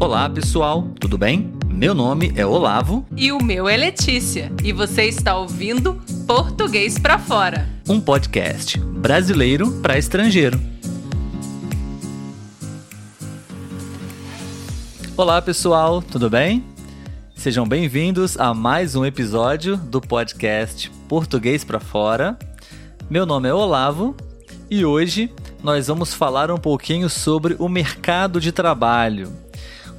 Olá, pessoal, tudo bem? Meu nome é Olavo. E o meu é Letícia. E você está ouvindo Português para Fora um podcast brasileiro para estrangeiro. Olá, pessoal, tudo bem? Sejam bem-vindos a mais um episódio do podcast Português para Fora. Meu nome é Olavo e hoje nós vamos falar um pouquinho sobre o mercado de trabalho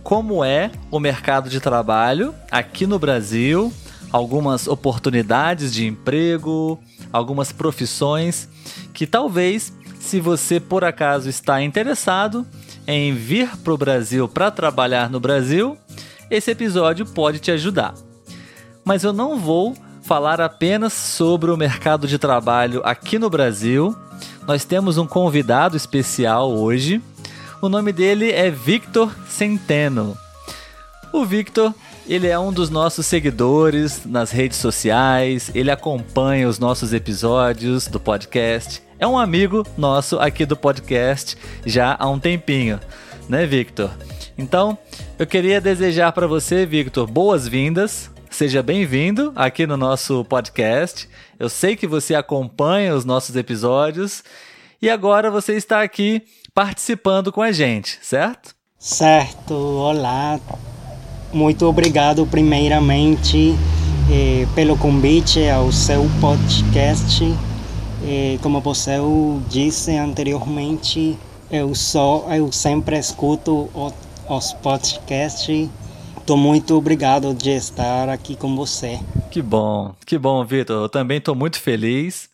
como é o mercado de trabalho aqui no Brasil, algumas oportunidades de emprego, algumas profissões que talvez, se você por acaso está interessado em vir para o Brasil para trabalhar no Brasil, esse episódio pode te ajudar. Mas eu não vou falar apenas sobre o mercado de trabalho aqui no Brasil. Nós temos um convidado especial hoje o nome dele é Victor Centeno. O Victor, ele é um dos nossos seguidores nas redes sociais, ele acompanha os nossos episódios do podcast. É um amigo nosso aqui do podcast já há um tempinho, né, Victor? Então, eu queria desejar para você, Victor, boas-vindas. Seja bem-vindo aqui no nosso podcast. Eu sei que você acompanha os nossos episódios e agora você está aqui participando com a gente, certo? Certo, olá. Muito obrigado, primeiramente, eh, pelo convite ao seu podcast. Eh, como você disse anteriormente, eu sou, eu sempre escuto os podcasts. Estou muito obrigado de estar aqui com você. Que bom, que bom, Vitor. Eu também estou muito feliz.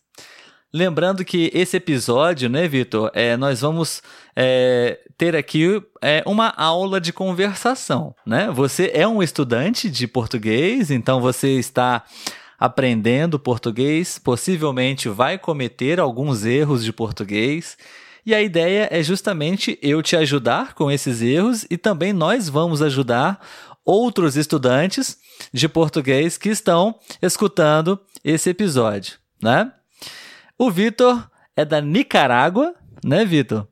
Lembrando que esse episódio, né, Vitor, é, nós vamos é, ter aqui é, uma aula de conversação, né? Você é um estudante de português, então você está aprendendo português, possivelmente vai cometer alguns erros de português. E a ideia é justamente eu te ajudar com esses erros e também nós vamos ajudar outros estudantes de português que estão escutando esse episódio, né? O Vitor é da Nicarágua, né, Vitor?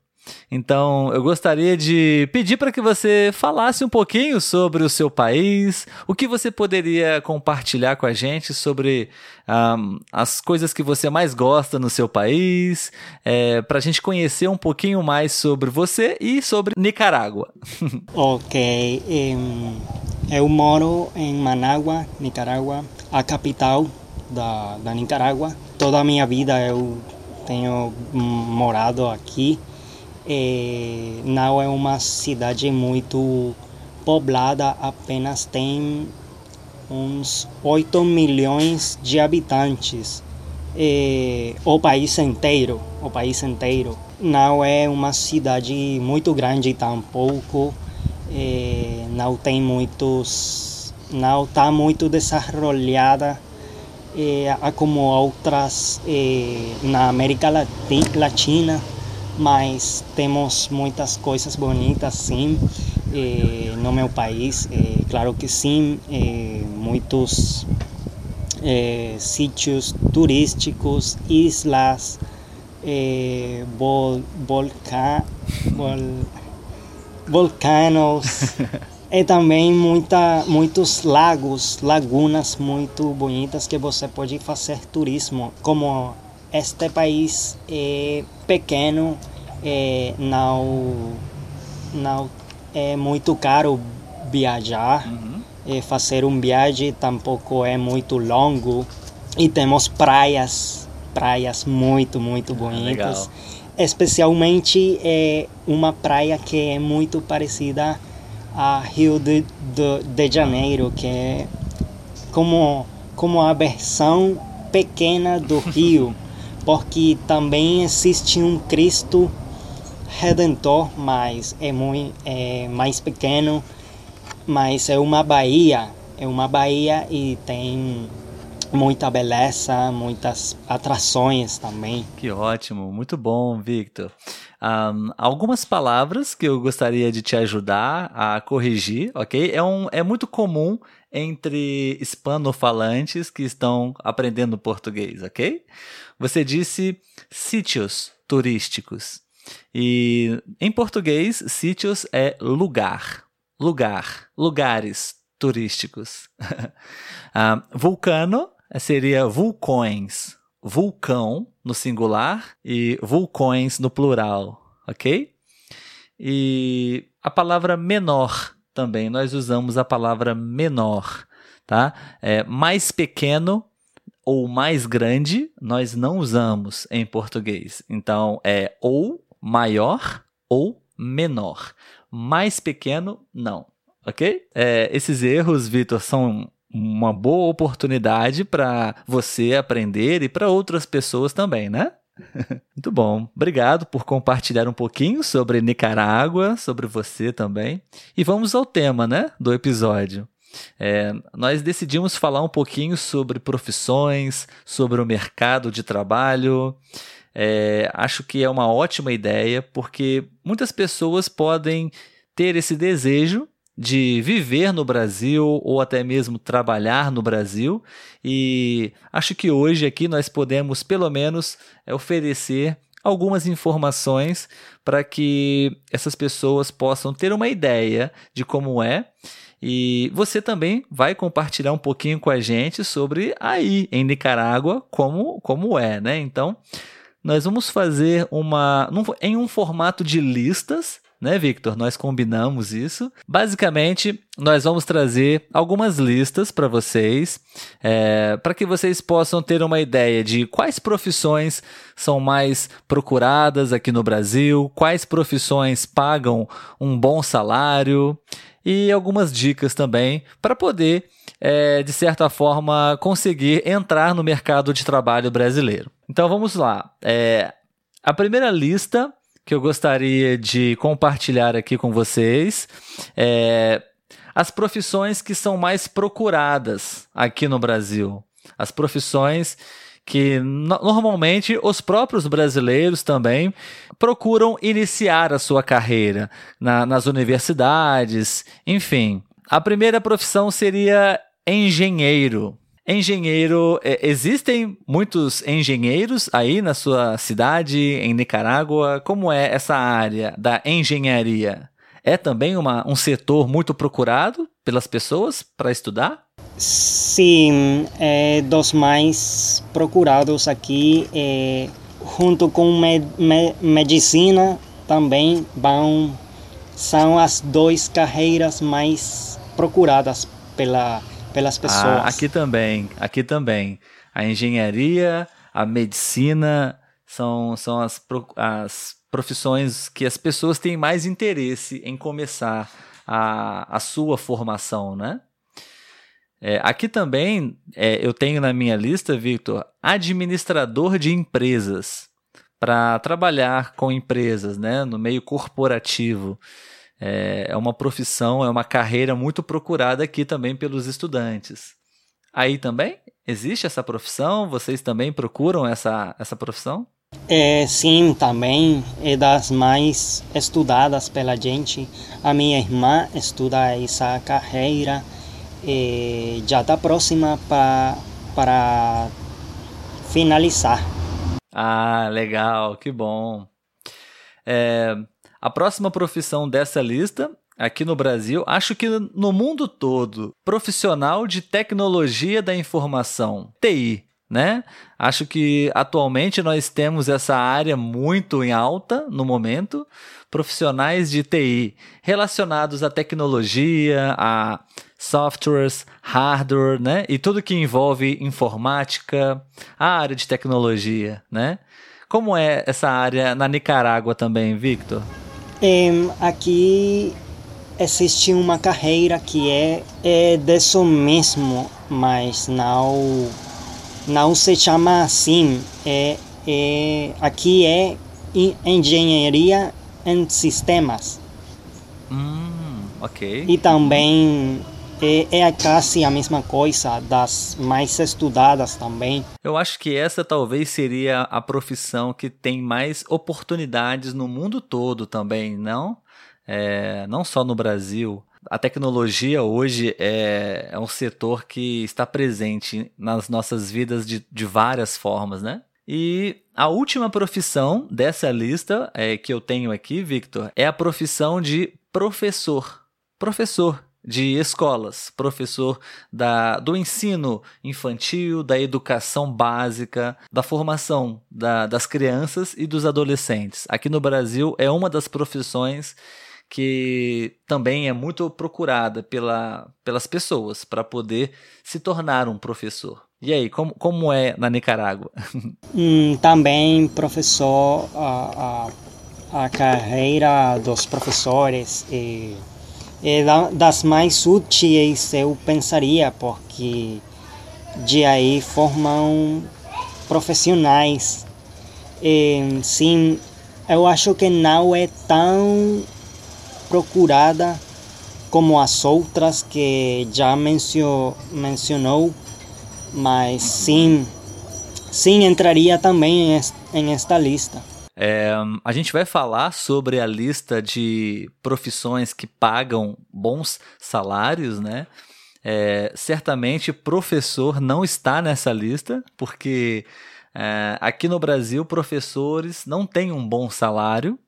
Então, eu gostaria de pedir para que você falasse um pouquinho sobre o seu país, o que você poderia compartilhar com a gente sobre um, as coisas que você mais gosta no seu país, é, para a gente conhecer um pouquinho mais sobre você e sobre Nicarágua. ok, eu moro em Managua, Nicarágua, a capital da, da Nicarágua. Toda a minha vida eu tenho morado aqui. É, não é uma cidade muito poblada, apenas tem uns 8 milhões de habitantes. É, o país inteiro, o país inteiro. Não é uma cidade muito grande tampouco, é, não tem muitos, não está muito desenvolvida eh, como outras eh, na América Latina, mas temos muitas coisas bonitas sim eh, no meu país, claro que sim, muitos sítios turísticos, islas, vol, volca, vol, vulcanos. E também muita, muitos lagos, lagunas muito bonitas que você pode fazer turismo. Como este país é pequeno, é, não, não é muito caro viajar. Uhum. É, fazer um viagem tampouco é muito longo. E temos praias, praias muito, muito ah, bonitas. Especialmente é uma praia que é muito parecida a Rio de, de, de Janeiro, que é como, como a versão pequena do Rio, porque também existe um Cristo Redentor, mas é, muito, é mais pequeno, mas é uma baía, é uma baía e tem muita beleza, muitas atrações também. Que ótimo, muito bom, Victor. Um, algumas palavras que eu gostaria de te ajudar a corrigir, ok? É, um, é muito comum entre hispanofalantes que estão aprendendo português, ok? Você disse sítios turísticos. E em português, sítios é lugar, lugar, lugares turísticos. ah, vulcano seria vulcões, vulcão no singular e vulcões no plural, ok? E a palavra menor também, nós usamos a palavra menor, tá? É, mais pequeno ou mais grande, nós não usamos em português. Então, é ou maior ou menor. Mais pequeno, não. Ok? É, esses erros, Vitor, são uma boa oportunidade para você aprender e para outras pessoas também, né? Muito bom. Obrigado por compartilhar um pouquinho sobre Nicarágua, sobre você também. E vamos ao tema, né, do episódio. É, nós decidimos falar um pouquinho sobre profissões, sobre o mercado de trabalho. É, acho que é uma ótima ideia, porque muitas pessoas podem ter esse desejo de viver no Brasil ou até mesmo trabalhar no Brasil. E acho que hoje aqui nós podemos, pelo menos, é, oferecer algumas informações para que essas pessoas possam ter uma ideia de como é. E você também vai compartilhar um pouquinho com a gente sobre aí em Nicarágua como, como é, né? Então, nós vamos fazer uma em um formato de listas né, Victor? Nós combinamos isso. Basicamente, nós vamos trazer algumas listas para vocês, é, para que vocês possam ter uma ideia de quais profissões são mais procuradas aqui no Brasil, quais profissões pagam um bom salário e algumas dicas também para poder, é, de certa forma, conseguir entrar no mercado de trabalho brasileiro. Então vamos lá. É, a primeira lista que eu gostaria de compartilhar aqui com vocês é as profissões que são mais procuradas aqui no Brasil. As profissões que no normalmente os próprios brasileiros também procuram iniciar a sua carreira na, nas universidades, enfim. A primeira profissão seria engenheiro. Engenheiro, é, existem muitos engenheiros aí na sua cidade, em Nicarágua? Como é essa área da engenharia? É também uma, um setor muito procurado pelas pessoas para estudar? Sim, é dos mais procurados aqui, é, junto com me, me, medicina também vão são as duas carreiras mais procuradas pela pelas pessoas. Ah, aqui também, aqui também. A engenharia, a medicina são, são as, as profissões que as pessoas têm mais interesse em começar a, a sua formação, né? É, aqui também é, eu tenho na minha lista, Victor, administrador de empresas para trabalhar com empresas, né, no meio corporativo é, é uma profissão, é uma carreira muito procurada aqui também pelos estudantes. Aí também existe essa profissão? Vocês também procuram essa, essa profissão? É, sim, também é das mais estudadas pela gente. A minha irmã estuda essa carreira e já está próxima pra, para finalizar. Ah, legal, que bom. É, a próxima profissão dessa lista, aqui no Brasil, acho que no mundo todo, profissional de tecnologia da informação, TI. Né? Acho que atualmente nós temos essa área muito em alta no momento, profissionais de TI relacionados à tecnologia, a softwares, hardware, né? E tudo que envolve informática, a área de tecnologia, né? Como é essa área na Nicarágua também, Victor? Aqui existe uma carreira que é, é disso mesmo, mas não, não se chama assim. É, é, aqui é engenharia em sistemas. Hum, ok. E também é, é quase a mesma coisa, das mais estudadas também. Eu acho que essa talvez seria a profissão que tem mais oportunidades no mundo todo também, não? É, não só no Brasil. A tecnologia hoje é, é um setor que está presente nas nossas vidas de, de várias formas, né? E a última profissão dessa lista é, que eu tenho aqui, Victor, é a profissão de professor professor de escolas, professor da, do ensino infantil, da educação básica, da formação da, das crianças e dos adolescentes. Aqui no Brasil é uma das profissões que também é muito procurada pela, pelas pessoas para poder se tornar um professor. E aí, como, como é na Nicarágua? Hum, também, professor, a, a, a carreira dos professores e é das mais úteis, eu pensaria, porque de aí formam profissionais. E, sim, eu acho que não é tão procurada como as outras que já mencio, mencionou, mas sim, sim entraria também em esta lista. É, a gente vai falar sobre a lista de profissões que pagam bons salários, né? É, certamente professor não está nessa lista, porque é, aqui no Brasil professores não têm um bom salário,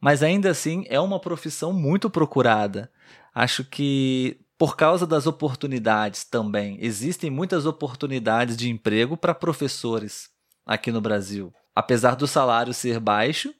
mas ainda assim é uma profissão muito procurada. Acho que por causa das oportunidades também, existem muitas oportunidades de emprego para professores aqui no Brasil apesar do salário ser baixo,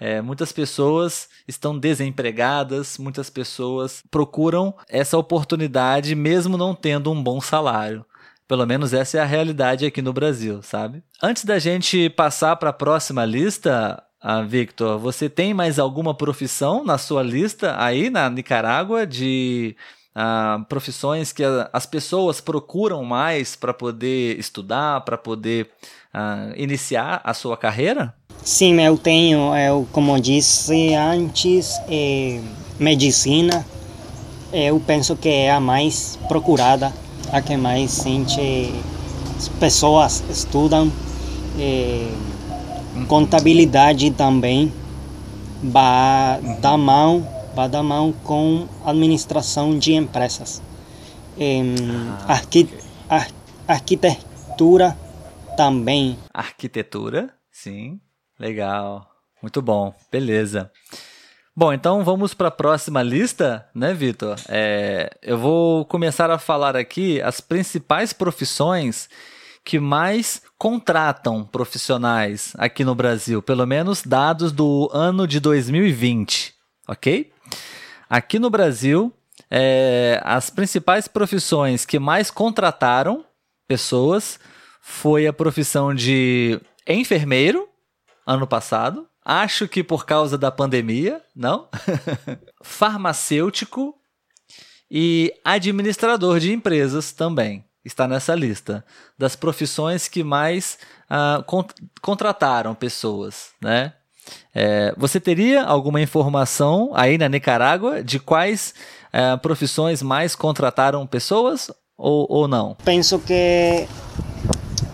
é, muitas pessoas estão desempregadas, muitas pessoas procuram essa oportunidade mesmo não tendo um bom salário. Pelo menos essa é a realidade aqui no Brasil, sabe? Antes da gente passar para a próxima lista, ah, Victor, você tem mais alguma profissão na sua lista aí na Nicarágua de ah, profissões que as pessoas procuram mais para poder estudar, para poder uh, iniciar a sua carreira? Sim, eu tenho, eu, como disse antes, é, medicina, eu penso que é a mais procurada, a que mais gente, pessoas estudam. É, contabilidade também vai dar mão, vai dar mão com administração de empresas. É, ah, arqui, ar, arquitetura também. Arquitetura, sim. Legal. Muito bom. Beleza. Bom, então vamos para a próxima lista, né, Vitor? É, eu vou começar a falar aqui as principais profissões que mais contratam profissionais aqui no Brasil, pelo menos dados do ano de 2020, ok? Aqui no Brasil, é, as principais profissões que mais contrataram pessoas foi a profissão de enfermeiro ano passado. Acho que por causa da pandemia, não? Farmacêutico e administrador de empresas também está nessa lista das profissões que mais uh, cont contrataram pessoas, né? É, você teria alguma informação aí na Nicarágua de quais uh, profissões mais contrataram pessoas ou, ou não? Penso que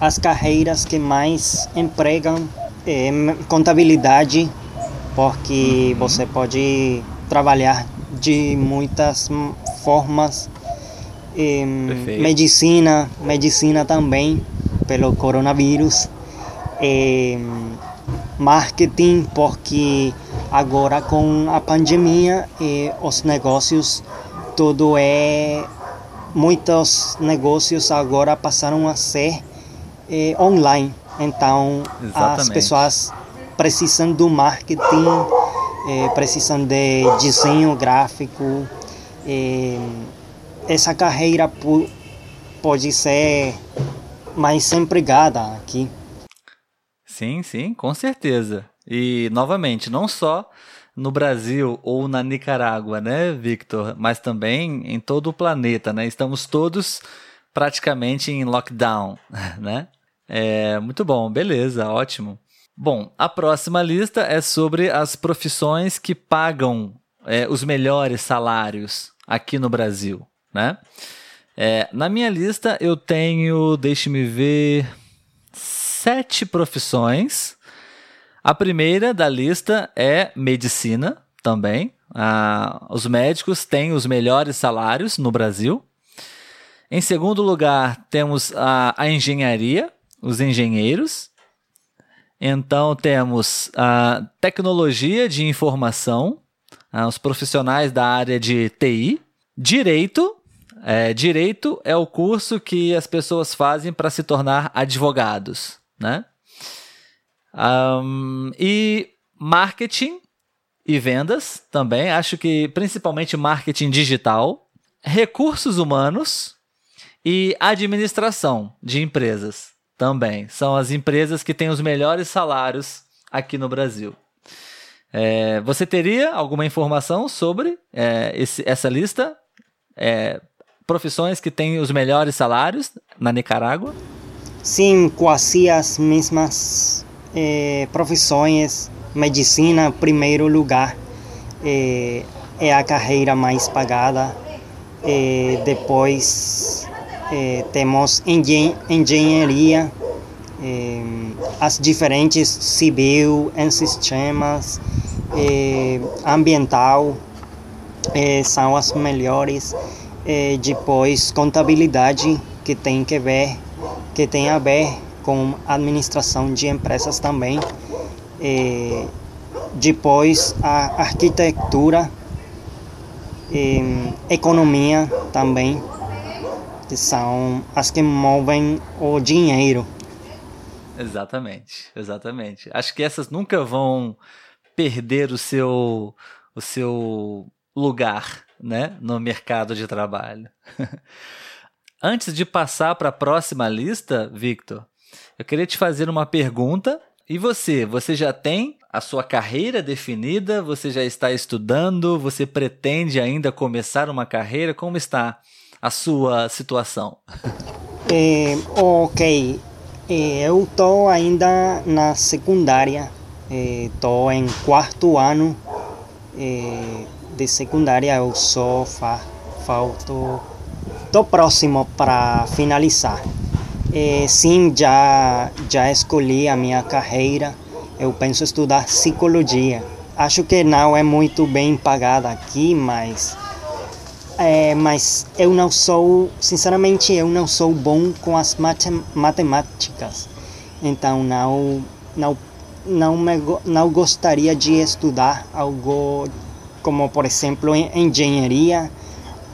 as carreiras que mais empregam é contabilidade, porque uhum. você pode trabalhar de muitas formas. É, medicina, medicina também, pelo coronavírus. É, marketing, porque agora com a pandemia os negócios tudo é muitos negócios agora passaram a ser é, online. Então, Exatamente. as pessoas precisam do marketing, é, precisam de desenho gráfico. É, essa carreira pode ser mais empregada aqui. Sim, sim, com certeza. E, novamente, não só no Brasil ou na Nicarágua, né, Victor? Mas também em todo o planeta, né? Estamos todos praticamente em lockdown, né? É, muito bom, beleza, ótimo. Bom, a próxima lista é sobre as profissões que pagam é, os melhores salários aqui no Brasil, né? É, na minha lista eu tenho, deixe-me ver, sete profissões. A primeira da lista é medicina, também. Ah, os médicos têm os melhores salários no Brasil. Em segundo lugar, temos a, a engenharia, os engenheiros. Então temos a tecnologia de informação, ah, os profissionais da área de TI. Direito. É, direito é o curso que as pessoas fazem para se tornar advogados, né? Um, e marketing e vendas também. Acho que principalmente marketing digital, recursos humanos e administração de empresas também. São as empresas que têm os melhores salários aqui no Brasil. É, você teria alguma informação sobre é, esse, essa lista? É, profissões que têm os melhores salários na Nicarágua? Sim, quase as mesmas é, profissões. Medicina, primeiro lugar, é, é a carreira mais pagada. É, depois temos engen engenharia, as diferentes civil, em sistemas, ambiental, são as melhores. depois contabilidade que tem que ver, que tem a ver com administração de empresas também. E depois a arquitetura, economia também, que são as que movem o dinheiro. Exatamente, exatamente. Acho que essas nunca vão perder o seu o seu lugar, né, no mercado de trabalho. Antes de passar para a próxima lista, Victor, eu queria te fazer uma pergunta. E você? Você já tem a sua carreira definida? Você já está estudando? Você pretende ainda começar uma carreira? Como está a sua situação? É, ok. É, eu estou ainda na secundária. Estou é, em quarto ano de secundária. Eu só fa falto. Estou próximo para finalizar. Sim, já, já escolhi a minha carreira. Eu penso estudar psicologia. Acho que não é muito bem pagada aqui, mas é, mas eu não sou, sinceramente, eu não sou bom com as matem matemáticas. Então não, não, não, me, não gostaria de estudar algo como, por exemplo, engenharia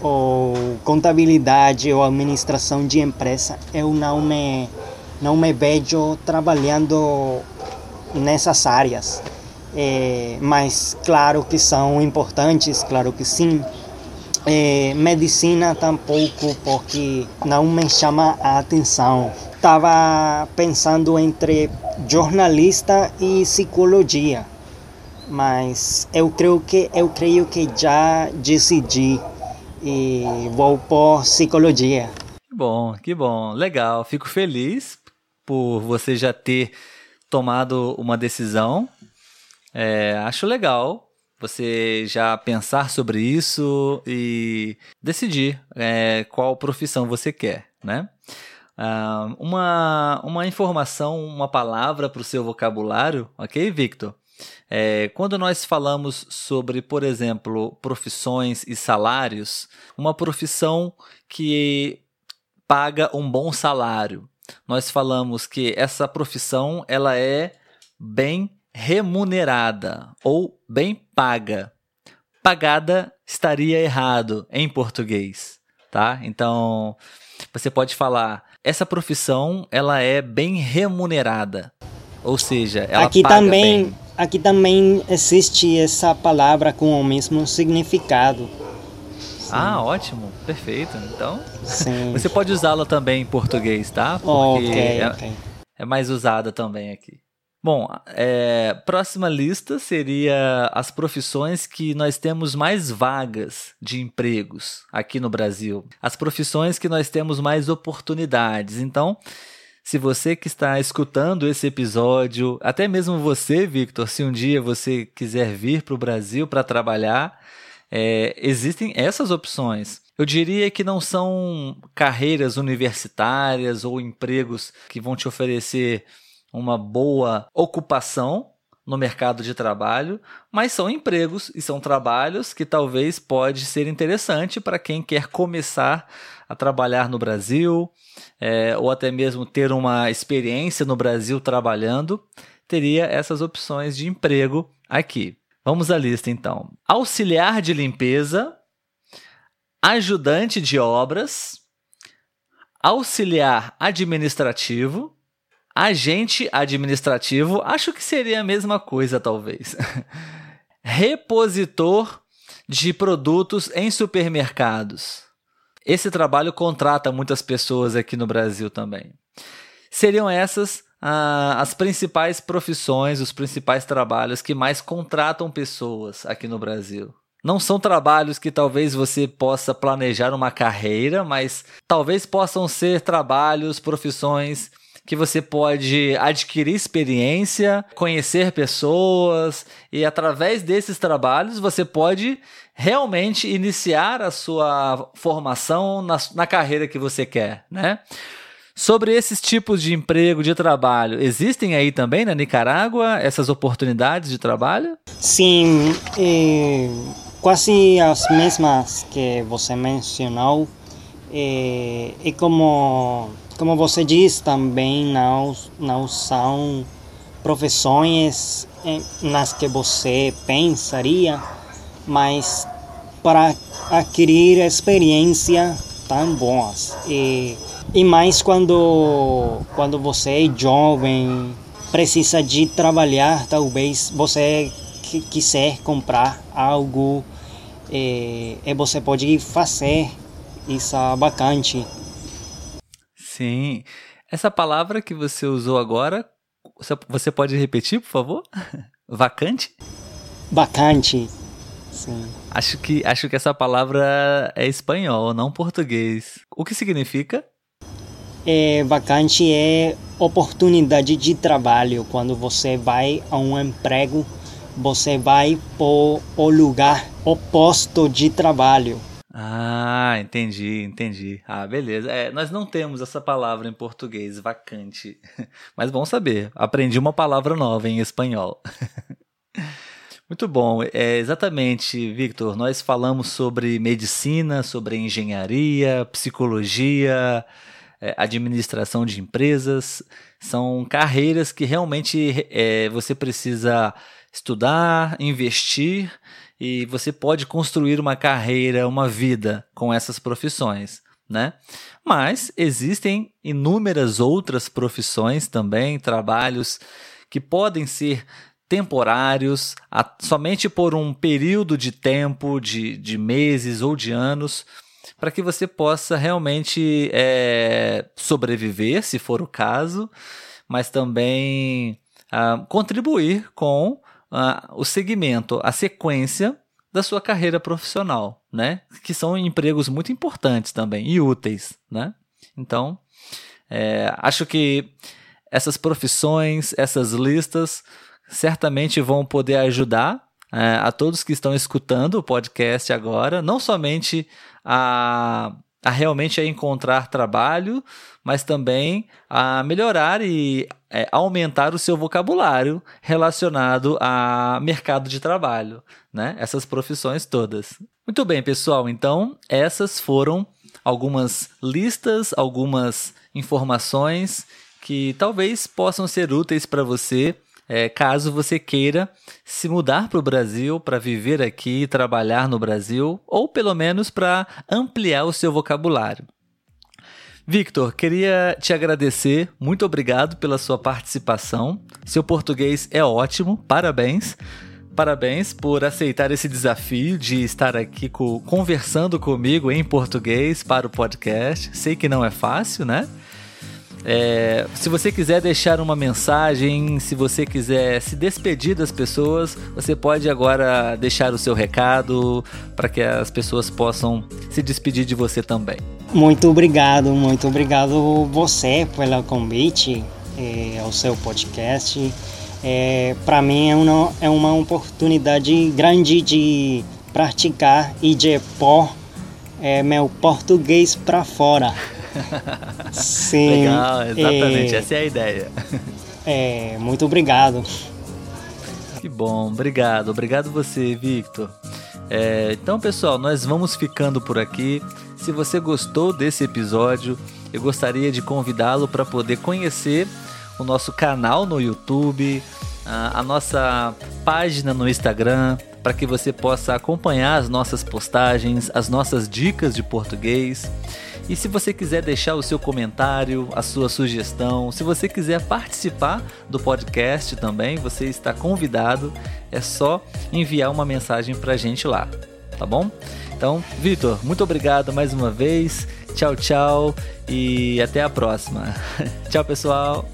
ou contabilidade ou administração de empresa, eu não me não me vejo trabalhando nessas áreas. É, mas claro que são importantes, claro que sim. É, medicina tampouco, porque não me chama a atenção. Estava pensando entre jornalista e psicologia, mas eu creio que eu creio que já decidi e vou por psicologia. Que bom, que bom, legal. Fico feliz por você já ter tomado uma decisão. É, acho legal você já pensar sobre isso e decidir é, qual profissão você quer, né? Uh, uma, uma informação, uma palavra para o seu vocabulário, ok, Victor? É, quando nós falamos sobre, por exemplo, profissões e salários, uma profissão que paga um bom salário, nós falamos que essa profissão ela é bem remunerada ou bem paga. Pagada estaria errado em português, tá? Então, você pode falar essa profissão ela é bem remunerada. Ou seja, ela aqui paga também, bem. Aqui também existe essa palavra com o mesmo significado. Sim. Ah, ótimo, perfeito. Então, Sim. você pode usá-la também em português, tá? Porque okay, é, okay. é mais usada também aqui. Bom, é, próxima lista seria as profissões que nós temos mais vagas de empregos aqui no Brasil. As profissões que nós temos mais oportunidades. Então, se você que está escutando esse episódio, até mesmo você, Victor, se um dia você quiser vir para o Brasil para trabalhar, é, existem essas opções. Eu diria que não são carreiras universitárias ou empregos que vão te oferecer uma boa ocupação no mercado de trabalho, mas são empregos e são trabalhos que talvez pode ser interessante para quem quer começar a trabalhar no Brasil, é, ou até mesmo ter uma experiência no Brasil trabalhando, teria essas opções de emprego aqui. Vamos à lista então: auxiliar de limpeza, ajudante de obras, auxiliar administrativo, agente administrativo, acho que seria a mesma coisa, talvez. Repositor de produtos em supermercados. Esse trabalho contrata muitas pessoas aqui no Brasil também. Seriam essas ah, as principais profissões, os principais trabalhos que mais contratam pessoas aqui no Brasil. Não são trabalhos que talvez você possa planejar uma carreira, mas talvez possam ser trabalhos, profissões que você pode adquirir experiência, conhecer pessoas e através desses trabalhos você pode realmente iniciar a sua formação na, na carreira que você quer, né? Sobre esses tipos de emprego, de trabalho, existem aí também na Nicarágua essas oportunidades de trabalho? Sim, é, quase as mesmas que você mencionou. É, e como, como você diz, também não, não são profissões nas que você pensaria, mas para adquirir experiência tão boas. E e mais quando, quando você é jovem, precisa de trabalhar, talvez você quiser comprar algo e, e você pode fazer isso vacante. Sim. Essa palavra que você usou agora, você pode repetir, por favor? Vacante? Vacante. Sim. Acho que, acho que essa palavra é espanhol, não português. O que significa? é, vacante é oportunidade de trabalho. Quando você vai a um emprego, você vai por o lugar oposto de trabalho. Ah, entendi, entendi. Ah, beleza. É, nós não temos essa palavra em português, vacante. Mas bom saber. Aprendi uma palavra nova em espanhol. Muito bom. É, exatamente, Victor. Nós falamos sobre medicina, sobre engenharia, psicologia, é, administração de empresas, são carreiras que realmente é, você precisa estudar, investir e você pode construir uma carreira, uma vida com essas profissões. Né? Mas existem inúmeras outras profissões também, trabalhos que podem ser temporários, a, somente por um período de tempo, de, de meses ou de anos, para que você possa realmente é, sobreviver, se for o caso, mas também uh, contribuir com uh, o segmento, a sequência da sua carreira profissional, né? Que são empregos muito importantes também e úteis, né? Então, é, acho que essas profissões, essas listas, certamente vão poder ajudar é, a todos que estão escutando o podcast agora, não somente a, a realmente a encontrar trabalho, mas também a melhorar e é, aumentar o seu vocabulário relacionado a mercado de trabalho, né? Essas profissões todas. Muito bem, pessoal. Então, essas foram algumas listas, algumas informações que talvez possam ser úteis para você é, caso você queira se mudar para o Brasil, para viver aqui, trabalhar no Brasil, ou pelo menos para ampliar o seu vocabulário. Victor, queria te agradecer, muito obrigado pela sua participação. Seu português é ótimo, parabéns. Parabéns por aceitar esse desafio de estar aqui co conversando comigo em português para o podcast. Sei que não é fácil, né? É, se você quiser deixar uma mensagem, se você quiser se despedir das pessoas, você pode agora deixar o seu recado para que as pessoas possam se despedir de você também. Muito obrigado, muito obrigado você pelo convite é, ao seu podcast. É, para mim é uma, é uma oportunidade grande de praticar e de pôr é, meu português para fora. Sim. Legal, exatamente, é... essa é a ideia. É, muito obrigado. Que bom, obrigado. Obrigado você, Victor. É, então, pessoal, nós vamos ficando por aqui. Se você gostou desse episódio, eu gostaria de convidá-lo para poder conhecer o nosso canal no YouTube, a nossa página no Instagram para que você possa acompanhar as nossas postagens, as nossas dicas de português. E se você quiser deixar o seu comentário, a sua sugestão, se você quiser participar do podcast também, você está convidado. É só enviar uma mensagem para a gente lá, tá bom? Então, Vitor, muito obrigado mais uma vez. Tchau, tchau e até a próxima. tchau, pessoal.